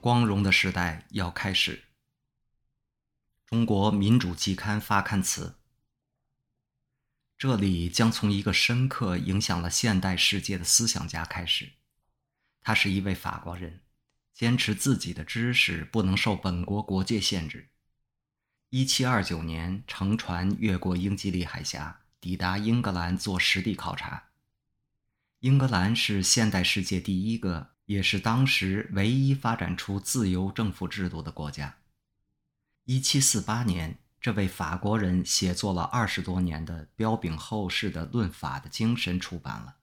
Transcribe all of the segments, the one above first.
光荣的时代要开始。中国民主季刊发刊词。这里将从一个深刻影响了现代世界的思想家开始。他是一位法国人，坚持自己的知识不能受本国国界限制。一七二九年，乘船越过英吉利海峡，抵达英格兰做实地考察。英格兰是现代世界第一个，也是当时唯一发展出自由政府制度的国家。一七四八年，这位法国人写作了二十多年的彪炳后世的《论法的精神》出版了。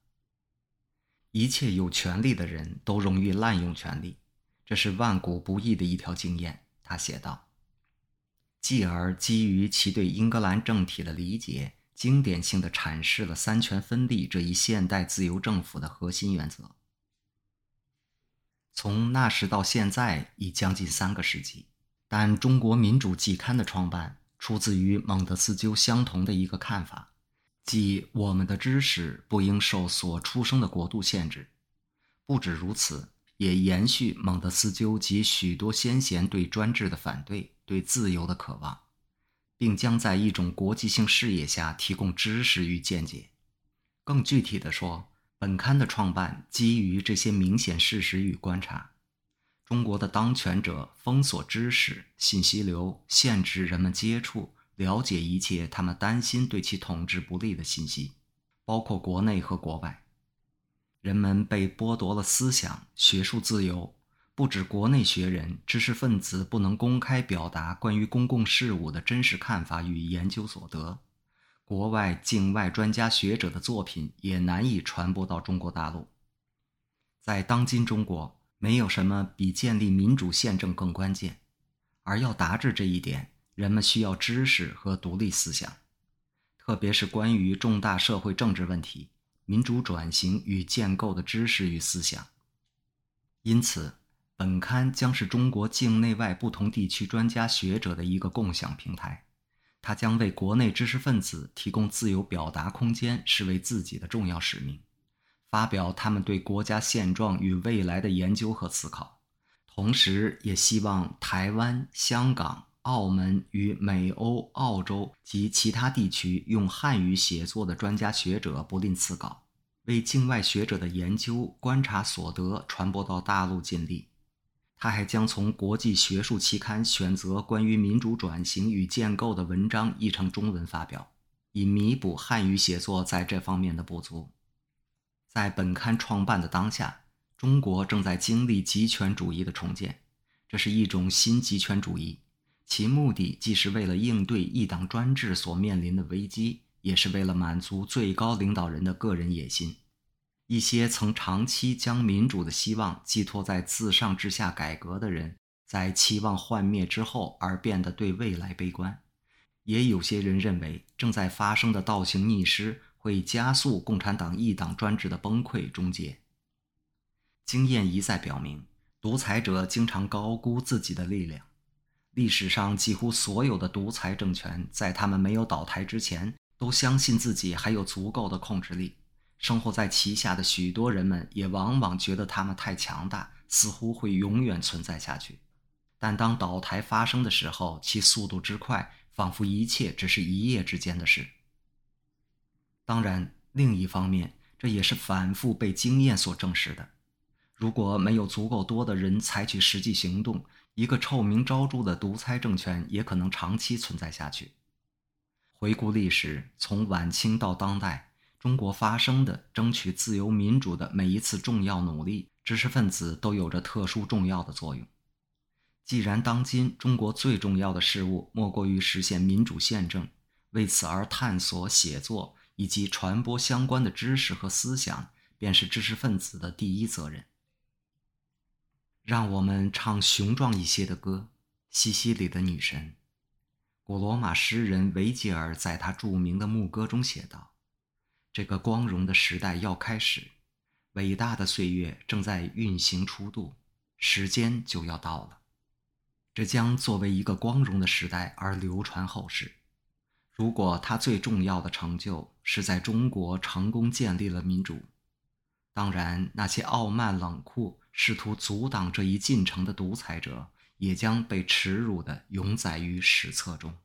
一切有权利的人都容易滥用权力，这是万古不易的一条经验。他写道，继而基于其对英格兰政体的理解。经典性的阐释了三权分立这一现代自由政府的核心原则。从那时到现在已将近三个世纪，但《中国民主季刊》的创办出自于蒙德斯鸠相同的一个看法，即我们的知识不应受所出生的国度限制。不止如此，也延续蒙德斯鸠及许多先贤对专制的反对，对自由的渴望。并将在一种国际性视野下提供知识与见解。更具体地说，本刊的创办基于这些明显事实与观察：中国的当权者封锁知识、信息流，限制人们接触、了解一切他们担心对其统治不利的信息，包括国内和国外。人们被剥夺了思想、学术自由。不止国内学人、知识分子不能公开表达关于公共事务的真实看法与研究所得，国外、境外专家学者的作品也难以传播到中国大陆。在当今中国，没有什么比建立民主宪政更关键，而要达至这一点，人们需要知识和独立思想，特别是关于重大社会政治问题、民主转型与建构的知识与思想。因此。本刊将是中国境内外不同地区专家学者的一个共享平台，他将为国内知识分子提供自由表达空间，视为自己的重要使命，发表他们对国家现状与未来的研究和思考，同时也希望台湾、香港、澳门与美欧、澳洲及其他地区用汉语写作的专家学者不吝赐稿，为境外学者的研究观察所得传播到大陆尽力。他还将从国际学术期刊选择关于民主转型与建构的文章译成中文发表，以弥补汉语写作在这方面的不足。在本刊创办的当下，中国正在经历极权主义的重建，这是一种新极权主义，其目的既是为了应对一党专制所面临的危机，也是为了满足最高领导人的个人野心。一些曾长期将民主的希望寄托在自上至下改革的人，在期望幻灭之后而变得对未来悲观；也有些人认为，正在发生的倒行逆施会加速共产党一党专制的崩溃终结。经验一再表明，独裁者经常高估自己的力量。历史上几乎所有的独裁政权，在他们没有倒台之前，都相信自己还有足够的控制力。生活在旗下的许多人们也往往觉得他们太强大，似乎会永远存在下去。但当倒台发生的时候，其速度之快，仿佛一切只是一夜之间的事。当然，另一方面，这也是反复被经验所证实的：如果没有足够多的人采取实际行动，一个臭名昭著的独裁政权也可能长期存在下去。回顾历史，从晚清到当代。中国发生的争取自由民主的每一次重要努力，知识分子都有着特殊重要的作用。既然当今中国最重要的事物莫过于实现民主宪政，为此而探索、写作以及传播相关的知识和思想，便是知识分子的第一责任。让我们唱雄壮一些的歌，《西西里的女神》。古罗马诗人维吉尔在他著名的牧歌中写道。这个光荣的时代要开始，伟大的岁月正在运行初度，时间就要到了。这将作为一个光荣的时代而流传后世。如果他最重要的成就是在中国成功建立了民主，当然那些傲慢冷酷、试图阻挡这一进程的独裁者，也将被耻辱地永载于史册中。